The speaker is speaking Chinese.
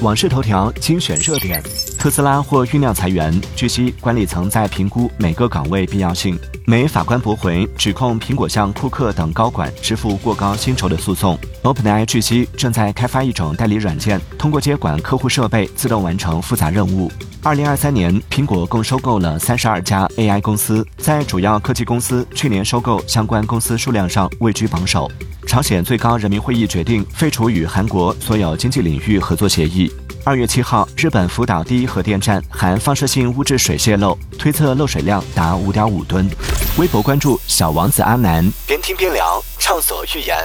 网视头条精选热点：特斯拉或酝酿裁员，据悉管理层在评估每个岗位必要性。美法官驳回指控苹果向库克等高管支付过高薪酬的诉讼。OpenAI 据悉正在开发一种代理软件，通过接管客户设备，自动完成复杂任务。二零二三年，苹果共收购了三十二家 AI 公司，在主要科技公司去年收购相关公司数量上位居榜首。朝鲜最高人民会议决定废除与韩国所有经济领域合作协议。二月七号，日本福岛第一核电站含放射性物质水泄漏，推测漏水量达五点五吨。微博关注小王子阿南，边听边聊，畅所欲言。